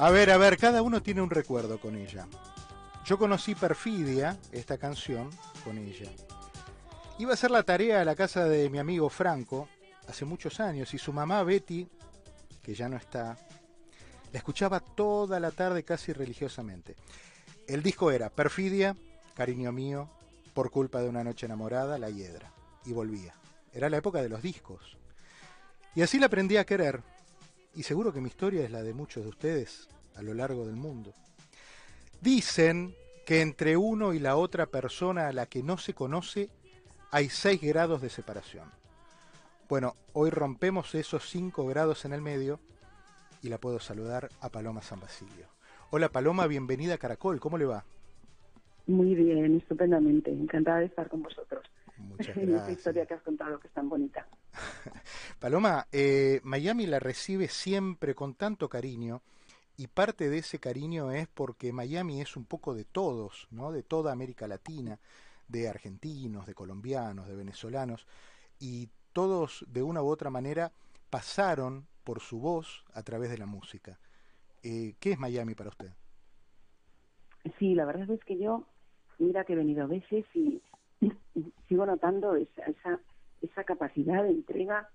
A ver, a ver, cada uno tiene un recuerdo con ella. Yo conocí Perfidia, esta canción, con ella. Iba a hacer la tarea a la casa de mi amigo Franco hace muchos años y su mamá Betty, que ya no está, la escuchaba toda la tarde casi religiosamente. El disco era Perfidia, Cariño mío, Por culpa de una noche enamorada, La Hiedra. Y volvía. Era la época de los discos. Y así la aprendí a querer. Y seguro que mi historia es la de muchos de ustedes a lo largo del mundo. Dicen que entre uno y la otra persona a la que no se conoce hay seis grados de separación. Bueno, hoy rompemos esos cinco grados en el medio y la puedo saludar a Paloma San Basilio. Hola Paloma, bienvenida a Caracol, ¿cómo le va? Muy bien, estupendamente, encantada de estar con vosotros. Muchas gracias. esta historia que has contado, que es tan bonita. Paloma, eh, Miami la recibe siempre con tanto cariño y parte de ese cariño es porque Miami es un poco de todos, ¿no? De toda América Latina, de argentinos, de colombianos, de venezolanos y todos de una u otra manera pasaron por su voz a través de la música. Eh, ¿Qué es Miami para usted? Sí, la verdad es que yo, mira que he venido a veces y sigo notando esa, esa, esa capacidad de entrega,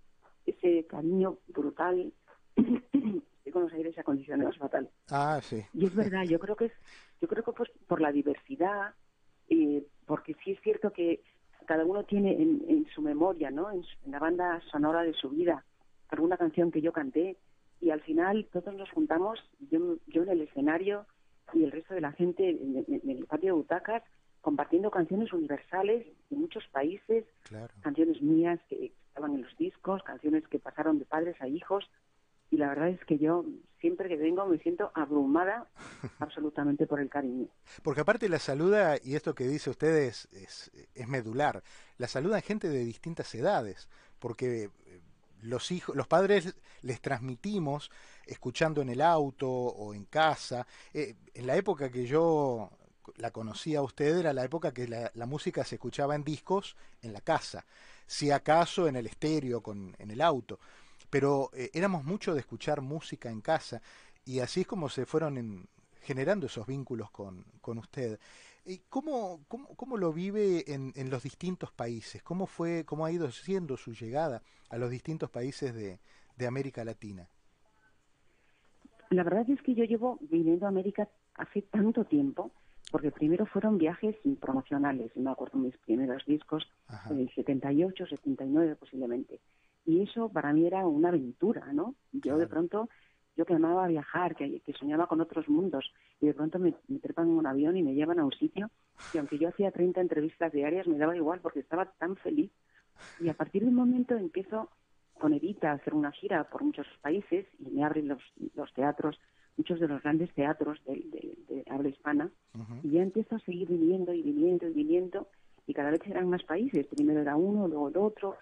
ese cariño brutal. Estoy con los aires acondicionados fatal. Ah, sí. Y es verdad, yo creo que es, yo creo que pues por la diversidad, eh, porque sí es cierto que cada uno tiene en, en su memoria, ¿no? En, en la banda sonora de su vida, alguna canción que yo canté y al final todos nos juntamos, yo, yo en el escenario y el resto de la gente en, en- en el patio de butacas, compartiendo canciones universales de muchos países, Claro. canciones mías que estaban en los discos, canciones que pasaron de padres a hijos. Y la verdad es que yo siempre que vengo me siento abrumada absolutamente por el cariño. Porque aparte la saluda, y esto que dice usted es, es, es medular, la saluda gente de distintas edades, porque eh, los hijos, los padres les transmitimos escuchando en el auto o en casa. Eh, en la época que yo la conocí a usted era la época que la, música se escuchaba en discos en la casa, si acaso en el estéreo, con, en el auto. Pero eh, éramos mucho de escuchar música en casa y así es como se fueron en- generando esos vínculos con, con usted. ¿Y cómo, cómo, cómo lo vive en, en los distintos países? ¿Cómo fue, cómo ha ido siendo su llegada a los distintos países de, de América Latina? La verdad es que yo llevo viniendo a América hace tanto tiempo, porque primero fueron viajes promocionales, me acuerdo mis primeros discos, en el 78, 79 posiblemente. Y eso para mí era una aventura, ¿no? Yo de pronto, yo que amaba viajar, que, que soñaba con otros mundos, y de pronto me, me trepan en un avión y me llevan a un sitio, y aunque yo hacía 30 entrevistas diarias, me daba igual porque estaba tan feliz. Y a partir de un momento empiezo con Evita a hacer una gira por muchos países y me abren los, los teatros, muchos de los grandes teatros de, de- de habla hispana, y ya empiezo a seguir viniendo y viniendo y viniendo, y cada vez eran más países. Primero era uno, luego el otro,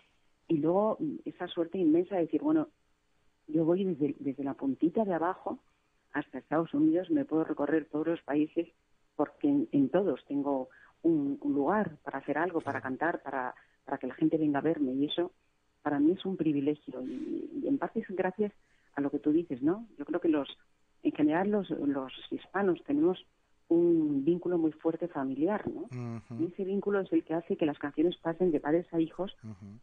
y luego mm, esa suerte inmensa de decir, bueno, yo voy desde, desde la puntita de abajo hasta Estados Unidos, me puedo recorrer todos los países, porque en, en todos tengo un, un lugar para hacer algo, para cantar, para, para que la gente venga a verme, y eso para mí es un privilegio, y, y en parte es gracias a lo que tú dices, ¿no? Yo creo que los, en general los, los hispanos tenemos un vínculo muy fuerte familiar, ¿no? Y ese vínculo es el que hace que las canciones pasen de padres a hijos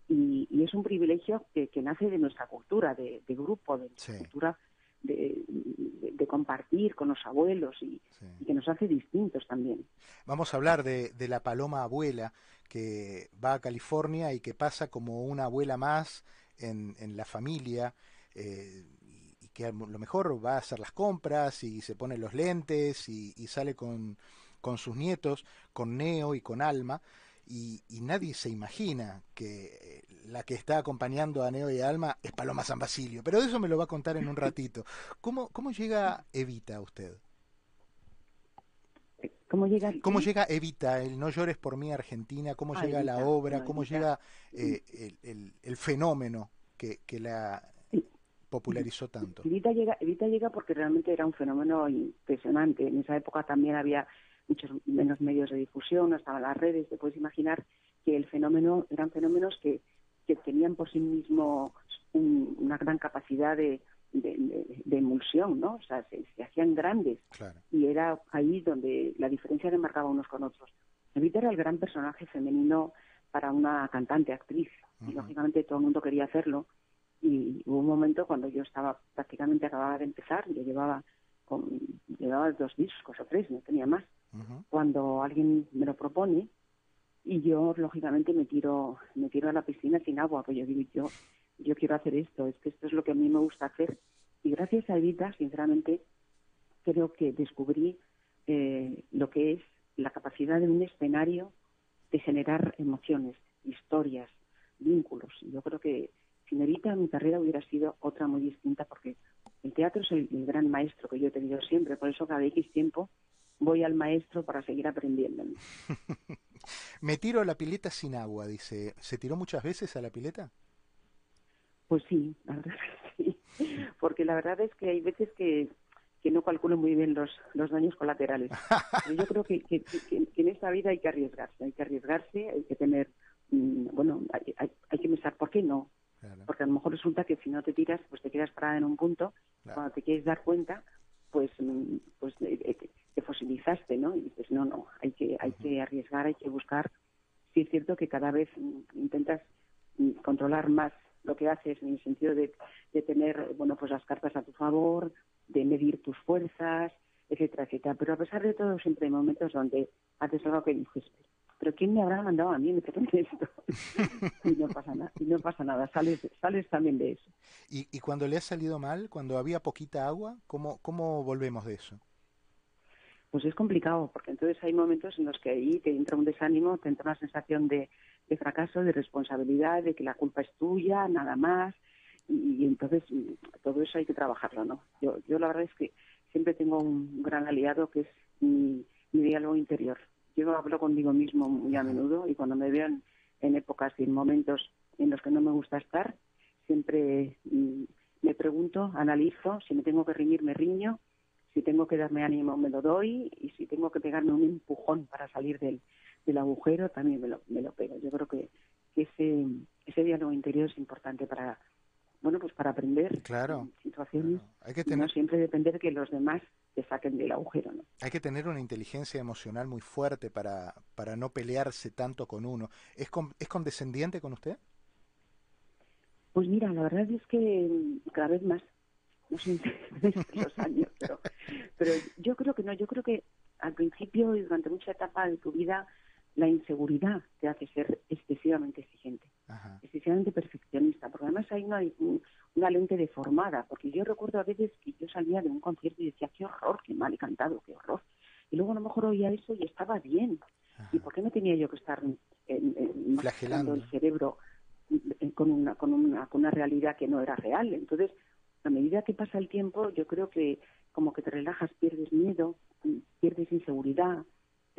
y, y es un privilegio que, que nace de nuestra cultura, de, de grupo, de nuestra Sí. cultura de, de- de compartir con los abuelos y, Sí. y que nos hace distintos también. Vamos a hablar de, de la paloma abuela que va a California y que pasa como una abuela más en, en la familia eh, que a lo mejor va a hacer las compras y se pone los lentes y, y sale con, con sus nietos, con Neo y con Alma. Y, y nadie se imagina que eh, la que está acompañando a Neo y a Alma es Paloma San Basilio. Pero de eso me lo va a contar en un ratito. ¿Cómo, cómo llega Evita a usted? ¿Cómo llega? ¿Cómo llega Evita, el No llores por mí Argentina? ¿Cómo Ah, llega la obra? ¿Cómo Evita. llega eh, el, el- el fenómeno que, que la. Popularizó tanto? Evita llega, Evita llega porque realmente era un fenómeno impresionante. En esa época también había muchos menos medios de difusión, no estaban las redes. Te puedes imaginar que el fenómeno eran fenómenos que, que tenían por sí mismo un- una gran capacidad de, de, emulsión, ¿no? O sea, se, hacían grandes. Y era ahí donde la diferencia le marcaba unos con otros. Evita era el gran personaje femenino para una cantante, actriz. Y lógicamente todo el mundo quería hacerlo. Y hubo un momento cuando yo estaba prácticamente acababa de empezar, yo llevaba, con, llevaba dos discos o tres, no tenía más. Cuando alguien me lo propone, y yo lógicamente me tiro me tiro a la piscina sin agua pues yo digo yo yo quiero hacer esto es que esto es lo que a mí me gusta hacer y gracias a Evita sinceramente creo que descubrí eh, lo que es la capacidad de un escenario de generar emociones historias vínculos. Yo creo que sin Evita mi carrera hubiera sido otra muy distinta porque el teatro es el, el gran maestro que yo he tenido siempre por eso cada X tiempo voy al maestro para seguir aprendiendo. Me tiro a la pileta sin agua, dice. ¿Se tiró muchas veces a la pileta? Pues sí, la verdad sí. Porque la verdad es que hay veces que, que no calculo muy bien los, los daños colaterales. yo creo que, que, en esta vida hay que arriesgarse, hay que arriesgarse, hay que tener, mm, bueno, hay, hay, que pensar, ¿por qué no? Porque a lo mejor resulta que si no te tiras, pues te quedas parada en un punto, cuando te quieres dar cuenta, pues, mm, pues eh, eh, te fosilizaste, ¿no? Y dices, no, no, hay que, hay que arriesgar, hay que buscar. Sí es cierto que cada vez mm, intentas mm, controlar más lo que haces en el sentido de, de tener, bueno, pues las cartas a tu favor, de medir tus fuerzas, etcétera, etcétera. Pero a pesar de todo, siempre hay momentos donde haces algo que dices, pero ¿quién me habrá mandado a mí en esto? y no pasa nada, y no pasa nada, sales, sales también de eso. ¿Y, ¿Y cuando le ha salido mal, cuando había poquita agua, cómo, cómo volvemos de eso? Pues es complicado, porque entonces hay momentos en los que ahí te entra un desánimo, te entra una sensación de, de fracaso, de responsabilidad, de que la culpa es tuya, nada más, y, entonces todo eso hay que trabajarlo, ¿no? Yo, yo la verdad es que siempre tengo un gran aliado que es mi, mi diálogo interior yo hablo conmigo mismo muy a menudo y cuando me veo en, épocas y en momentos en los que no me gusta estar, siempre mm, me pregunto, analizo, si me tengo que riñir, me riño, si tengo que darme ánimo, me lo doy, y si tengo que pegarme un empujón para salir del, del agujero, también me lo, me lo pego. Yo creo que, ese, ese diálogo interior es importante para, bueno, pues para aprender claro, situaciones, Hay que tener... no siempre depender de que los demás te saquen del agujero. ¿no? Hay que tener una inteligencia emocional muy fuerte para, para no pelearse tanto con uno. ¿Es, ¿Es condescendiente con usted? Pues mira, la verdad es que cada vez más, no sé, los años, pero, pero yo creo que no, yo creo que al principio y durante mucha etapa de tu vida la inseguridad te hace ser excesivamente exigente, excesivamente perfeccionista, porque además hay una, una lente deformada, porque yo recuerdo a veces que yo salía de un concierto y decía, qué horror, qué mal he cantado, qué horror. Y luego a lo mejor oía eso y estaba bien. ¿Y por qué no tenía yo que estar flagelando el cerebro con una, con, una, con una realidad que no era real? Entonces, a medida que pasa el tiempo, yo creo que como que te relajas, pierdes miedo, pierdes inseguridad,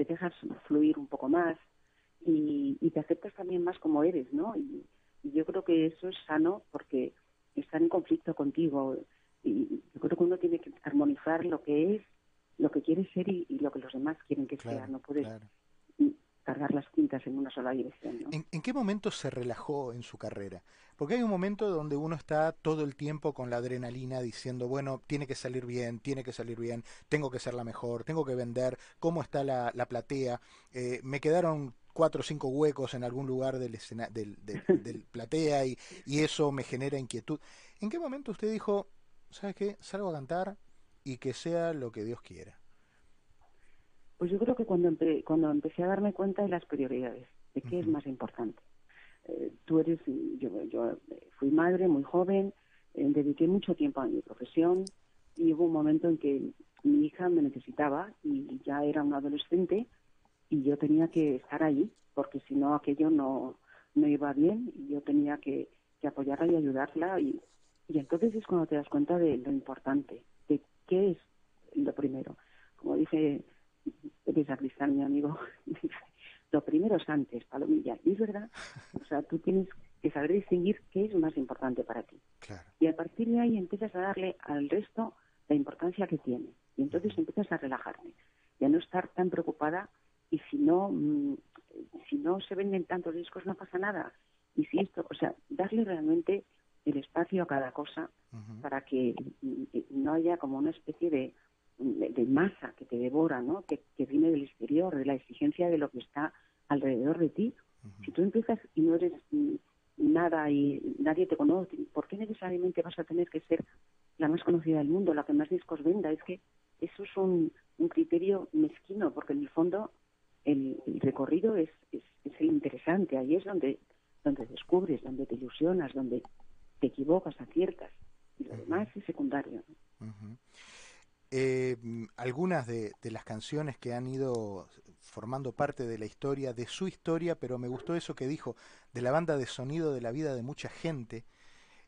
te dejas fluir un poco más y, te aceptas también más como eres, ¿no? Y, yo creo que eso es sano porque están en conflicto contigo y yo creo que uno tiene que armonizar lo que es, lo que quiere ser y, lo que los demás quieren que sea. No puedes cargar las tintas en una sola dirección. ¿En, qué momento se relajó en su carrera? Porque hay un momento donde uno está todo el tiempo con la adrenalina diciendo, bueno, tiene que salir bien, tiene que salir bien, tengo que ser la mejor, tengo que vender, cómo está la, la platea, eh, me quedaron cuatro o cinco huecos en algún lugar del, del, del, platea y, y eso me genera inquietud. ¿En qué momento usted dijo, ¿sabes qué? Salgo a cantar y que sea lo que Dios quiera? Pues yo creo que cuando, cuando empecé a darme cuenta de las prioridades, de qué es más importante. Eh, tú eres, yo, yo fui madre muy joven, eh, dediqué mucho tiempo a mi profesión y hubo un momento en que mi hija me necesitaba y ya era una adolescente y yo tenía que estar ahí porque si no aquello no, no iba bien y yo tenía que, apoyarla y ayudarla y, y entonces es cuando te das cuenta de lo importante, de qué es lo primero. Como dice Teresa Cristal, mi amigo, lo primero es antes, palomilla. Y es verdad, o sea, tú tienes que saber distinguir qué es más importante para ti. Y a partir de ahí empiezas a darle al resto la importancia que tiene. Y entonces empiezas a relajarte y a no estar tan preocupada. Y si no, mm, si no se venden tantos discos, no pasa nada. Y si esto, o sea, darle realmente el espacio a cada cosa para que no haya como una especie de, de, masa que te devora, ¿no? Que, viene del exterior, de la exigencia de lo que está alrededor de ti. Si tú empiezas y no eres nada y nadie te conoce, ¿por qué necesariamente vas a tener que ser la más conocida del mundo, la que más discos venda? Es que eso es un, criterio mezquino, porque en el fondo el, recorrido es, es, es, el interesante, ahí es donde, donde descubres, donde te ilusionas, donde te equivocas, aciertas, y lo demás es secundario. Eh, algunas de, las canciones que han ido formando parte de la historia, de su historia, pero me gustó eso que dijo, de la banda de sonido de la vida de mucha gente,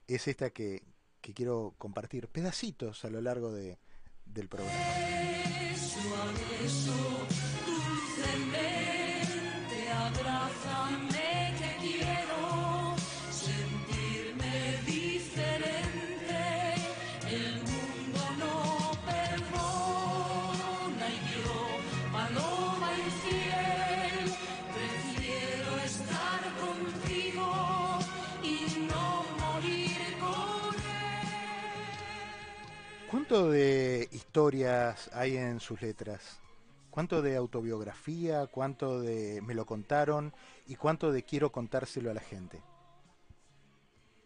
es esta que, que quiero compartir, pedacitos a lo largo de, del programa. ¿Cuánto de historias hay en sus letras? ¿Cuánto de autobiografía? ¿Cuánto de me lo contaron? ¿Y cuánto de quiero contárselo a la gente?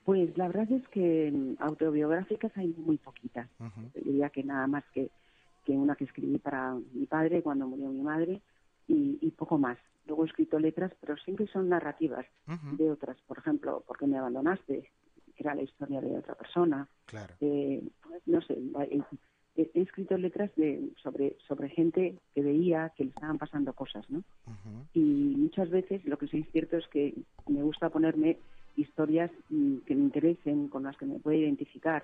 Pues la verdad es que autobiográficas hay muy poquitas. Diría que nada más que, que una que escribí para mi padre cuando murió mi madre y, poco más. Luego he escrito letras, pero siempre son narrativas de otras. Por ejemplo, ¿por qué me abandonaste? Era la historia de otra persona. Eh, no sé, he, escrito letras de, sobre, sobre gente que veía que le estaban pasando cosas, ¿no? Y muchas veces lo que sí es cierto es que me gusta ponerme historias mm, que me interesen, con las que me pueda identificar.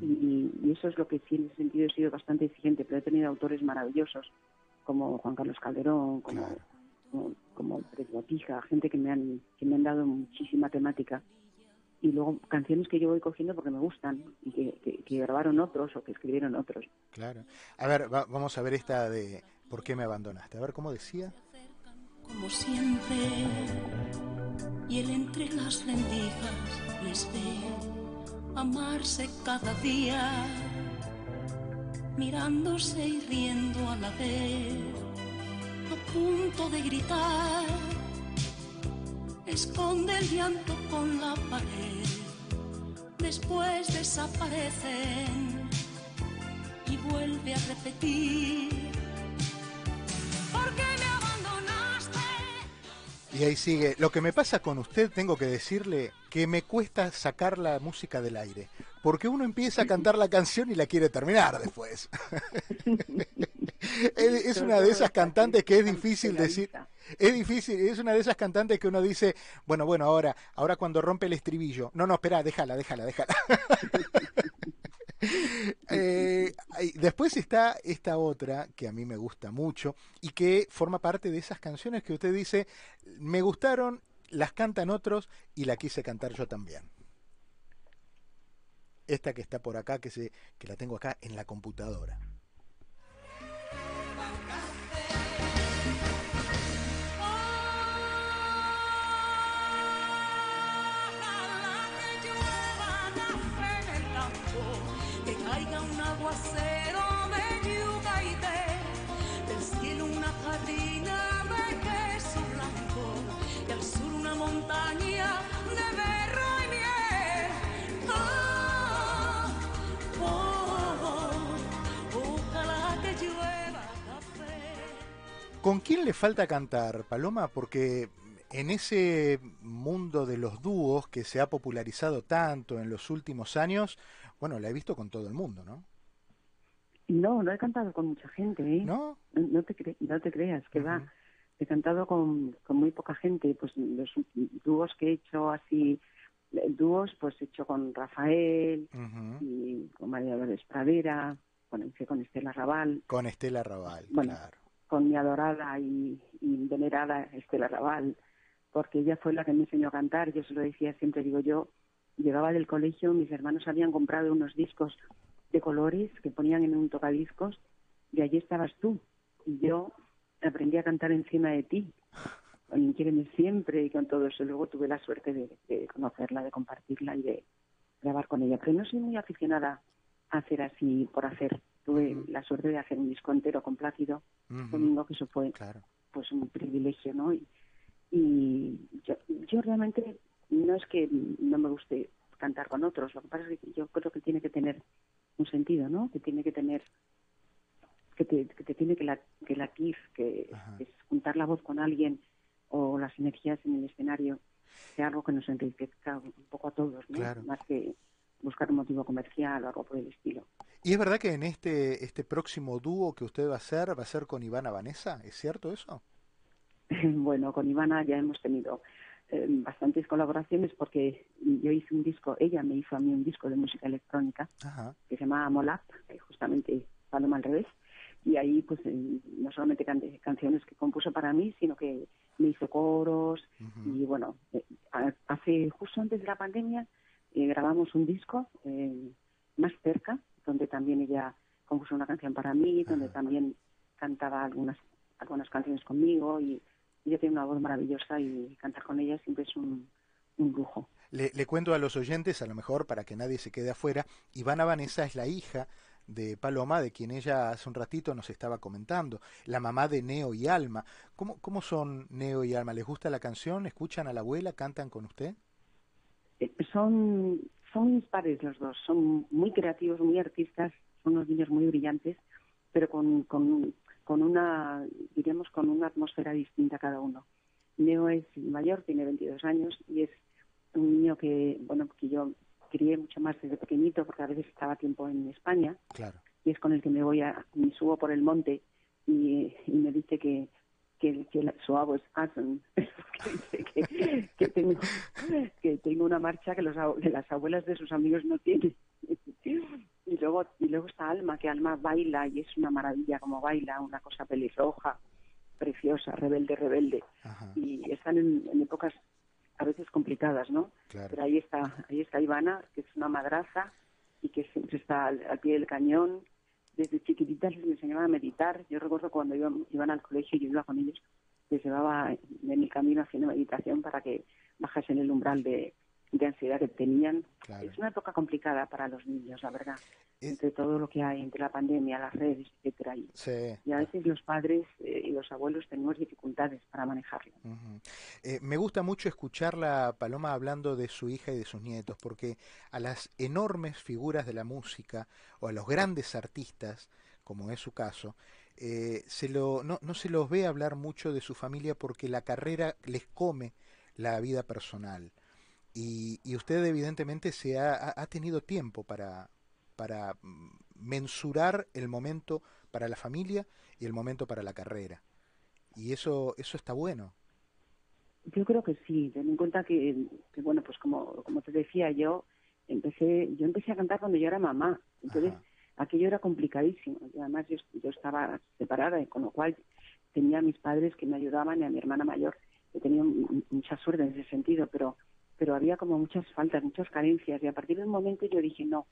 y, eso es lo que sí en ese sentido he sido bastante exigente, pero he tenido autores maravillosos como Juan Carlos Calderón, como, como, Botija, gente que me han, que me han dado muchísima temática y luego canciones que yo voy cogiendo porque me gustan y que, que, grabaron otros o que escribieron otros. Claro. A ver, vamos a ver esta de ¿Por qué me abandonaste? A ver cómo decía. Como siempre, y él entre las rendijas les ve amarse cada día, mirándose y riendo a la vez, a punto de gritar esconde el llanto con la pared, después desaparecen y vuelve a repetir. ¿Por qué me abandonaste? Y ahí sigue. Lo que me pasa con usted, tengo que decirle que me cuesta sacar la música del aire, porque uno empieza a cantar la canción y la quiere terminar después. es una de esas cantantes que es difícil decir es difícil, es una de esas cantantes que uno dice, bueno, bueno, ahora, ahora cuando rompe el estribillo, no, no, espera, déjala, déjala, déjala. Eh, después está esta otra que a mí me gusta mucho y que forma parte de esas canciones que usted dice, me gustaron, las cantan otros y la quise cantar yo también. Esta que está por acá, que, se, que la tengo acá en la computadora. ¿Con quién le falta cantar, Paloma? Porque en ese mundo de los dúos que se ha popularizado tanto en los últimos años, bueno, la he visto con todo el mundo, ¿no? No, no he cantado con mucha gente, ¿eh? ¿No? No te, no te creas, que va. He cantado con, con muy poca gente, pues los dúos que he hecho así, dúos pues he hecho con Rafael y con María Dolores Pradera, con, con Estela Raval. Con Estela Raval, claro con mi adorada y, venerada Estela Raval, porque ella fue la que me enseñó a cantar. Yo se lo decía siempre, digo yo, llegaba del colegio, mis hermanos habían comprado unos discos de colores que ponían en un tocadiscos y allí estabas tú. Y yo aprendí a cantar encima de ti, con Quiereme Siempre y con todo eso. Luego tuve la suerte de, conocerla, de compartirla y de grabar con ella. Pero no soy muy aficionada a hacer así por hacer. Tuve la suerte de hacer un disco entero con Plácido domingo, que eso fue pues un privilegio, ¿no? Y, y yo, yo realmente no es que no me guste cantar con otros, lo que pasa es que yo creo que tiene que tener un sentido, ¿no? Que tiene que tener que te, que te tiene que, la, que latir, que es juntar la voz con alguien o las energías en el escenario sea algo que nos enriquezca un poco a todos, ¿no? Más que buscar un motivo comercial o algo por el estilo. ¿Y es verdad que en este, este próximo dúo que usted va a hacer, va a ser con Ivana Vanessa? ¿Es cierto eso? bueno, con Ivana ya hemos tenido eh, bastantes colaboraciones porque yo hice un disco, ella me hizo a mí un disco de música electrónica que se llama Molap, justamente Paloma al revés, y ahí pues eh, no solamente canté canciones que compuso para mí, sino que me hizo coros y bueno, eh, hace justo antes de la pandemia grabamos un disco más cerca, donde también ella compuso una canción para mí, donde también cantaba algunas algunas canciones conmigo y ella tiene una voz maravillosa y cantar con ella siempre es un, lujo. Le, cuento a los oyentes, a lo mejor para que nadie se quede afuera, Ivana Vanessa es la hija de Paloma, de quien ella hace un ratito nos estaba comentando, la mamá de Neo y Alma. ¿Cómo, cómo son Neo y Alma? ¿Les gusta la canción? ¿Escuchan a la abuela? ¿Cantan con usted? Eh, son, son mis padres los dos, son muy creativos, muy artistas, son unos niños muy brillantes, pero con, con con una, diríamos, con una atmósfera distinta cada uno. Neo es mayor, tiene 22 años y es un niño que, bueno, que yo crié mucho más desde pequeñito porque a veces estaba tiempo en España. Claro. Y es con el que me voy a, me subo por el monte y, me dice que, que, su abuelo es awesome. que, que, tengo, que tengo una marcha que, los, que las abuelas de sus amigos no tienen. Y luego y luego está Alma que Alma baila y es una maravilla como baila una cosa pelirroja preciosa rebelde rebelde. Y están en, épocas a veces complicadas no pero ahí está ahí está Ivana que es una madraza y que siempre está al, pie del cañón desde chiquititas les enseñaba a meditar. Yo recuerdo cuando iban, iban al colegio y yo iba con ellos les llevaba en el camino haciendo meditación para que bajasen el umbral de de ansiedad que tenían. Es una época complicada para los niños, la verdad. Entre todo lo que hay, entre la pandemia, las redes, etcétera. Y, y a veces los padres eh, y los abuelos tenemos dificultades para manejarlo. Eh, me gusta mucho escuchar la Paloma hablando de su hija y de sus nietos, porque a las enormes figuras de la música o a los grandes artistas, como es su caso, eh, se lo, no, no se los ve hablar mucho de su familia porque la carrera les come la vida personal. Y, y usted evidentemente se ha, ha tenido tiempo para, para mm, mensurar el momento para la familia y el momento para la carrera. Y eso, eso está bueno. Yo creo que sí, ten en cuenta que, bueno, pues como, como te decía, yo empecé, yo empecé a cantar cuando yo era mamá, entonces aquello era complicadísimo, y además yo, yo estaba separada, con lo cual tenía a mis padres que me ayudaban y a mi hermana mayor, que tenía mucha suerte en ese sentido, pero pero había como muchas faltas, muchas carencias y a partir de un momento yo dije, no,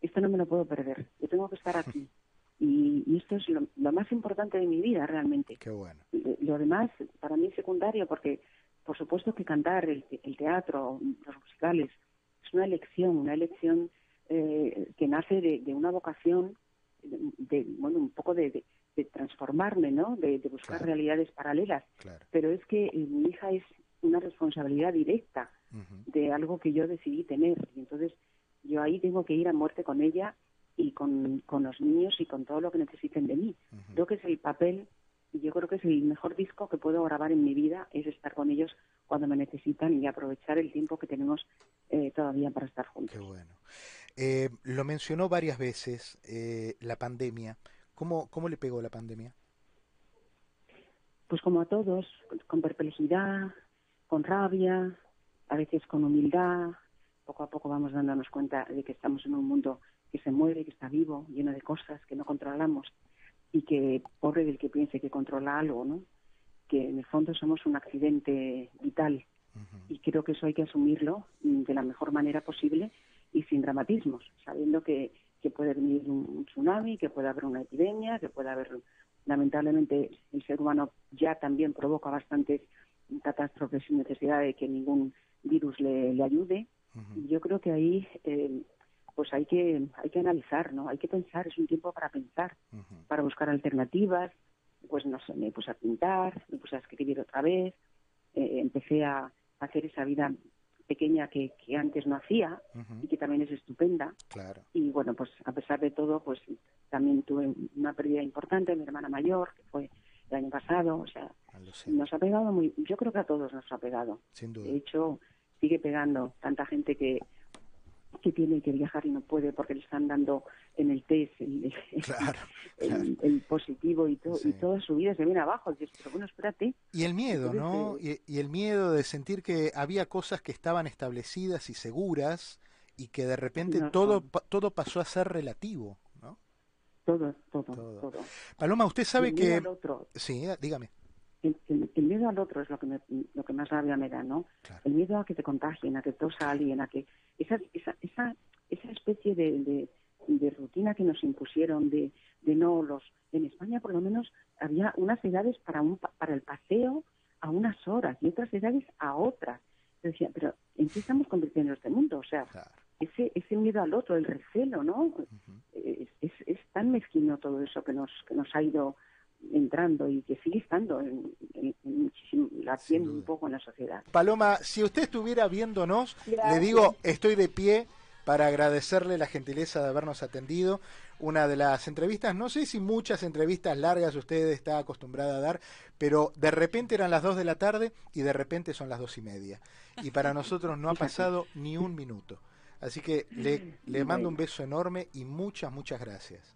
esto no me lo puedo perder, yo tengo que estar aquí. Y, esto es lo, más importante de mi vida realmente. Qué bueno. Lo demás para mí es secundario porque por supuesto que cantar, el, teatro, los musicales, es una elección, una elección eh, que nace de, una vocación, de, bueno, un poco de, transformarme, ¿no? De, buscar realidades paralelas. Pero es que eh, mi hija es una responsabilidad directa de algo que yo decidí tener. Y entonces yo ahí tengo que ir a muerte con ella y con, con los niños y con todo lo que necesiten de mí. Creo que es el papel y yo creo que es el mejor disco que puedo grabar en mi vida, es estar con ellos cuando me necesitan y aprovechar el tiempo que tenemos eh, todavía para estar juntos. Qué bueno. Eh, lo mencionó varias veces, eh, la pandemia. ¿Cómo, ¿Cómo le pegó la pandemia? Pues como a todos, con perplejidad, con rabia, a veces con humildad. Poco a poco vamos dándonos cuenta de que estamos en un mundo que se mueve, que está vivo, lleno de cosas que no controlamos y que pobre del que piense que controla algo, ¿no? Que en el fondo somos un accidente vital y creo que eso hay que asumirlo de la mejor manera posible y sin dramatismos, sabiendo que, que puede venir un tsunami, que puede haber una epidemia, que puede haber, lamentablemente, el ser humano ya también provoca bastantes catástrofes sin necesidad de que ningún virus le, ayude Y yo creo que ahí eh, pues hay que hay que analizar, ¿no? Hay que pensar, es un tiempo para pensar, para buscar alternativas. Pues no sé, me puse a pintar, me puse a escribir otra vez, eh, empecé a hacer esa vida pequeña que, que antes no hacía y que también es estupenda. Claro. Y bueno, pues a pesar de todo, pues también tuve una pérdida importante, mi hermana mayor, que fue el año pasado, o sea, Ah, nos ha pegado muy, yo creo que a todos nos ha pegado. sin duda. De hecho, sigue pegando tanta gente que que tiene que viajar y no puede porque le están dando en el test el, Claro, el- claro. el positivo y, todo Sí. y toda su vida se viene abajo. Y pero bueno, espérate. Y el miedo, ¿no? Y, y el miedo de sentir que había cosas que estaban establecidas y seguras y que de repente No todo, pa- todo pasó a ser relativo, ¿no? Todo, todo, Todo. todo. Paloma, usted sabe que... otro, Sí, dígame. El, miedo al otro es lo que, me- lo que más rabia me da, ¿no? Claro. El miedo a que te contagien, a que tosa alguien, a que esa, esa, esa, esa especie de, de, de rutina que nos impusieron de, de no los en España por lo menos había unas edades para un pa- para el paseo a unas horas y otras edades a otras. Yo decía, pero ¿en qué estamos convirtiendo este mundo? O sea, Claro. ese ese miedo al otro, el recelo, ¿no? es, es, es tan mezquino todo eso que nos que nos ha ido entrando y que sigue estando en, en- en muchísimo, latiendo un poco en la sociedad. Paloma, si usted estuviera viéndonos, le digo, estoy de pie para agradecerle la gentileza de habernos atendido. Una de las entrevistas, no sé si muchas entrevistas largas usted está acostumbrada a dar, pero de repente eran las dos de la tarde y de repente son las dos y media. Y para nosotros no ha pasado ni un minuto. Así que le, le mando un beso enorme y muchas, muchas gracias.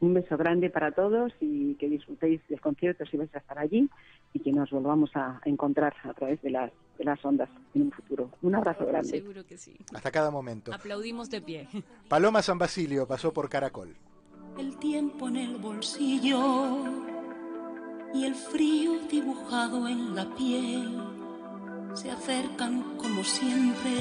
Un beso grande para todos y que disfrutéis del concierto si vais a estar allí y que nos volvamos a encontrar a través de las, de las ondas en un futuro. Un abrazo grande. Seguro que sí. Hasta cada momento. Aplaudimos de pie. Paloma San Basilio pasó por Caracol. el tiempo en el bolsillo y el frío dibujado en la piel se acercan como siempre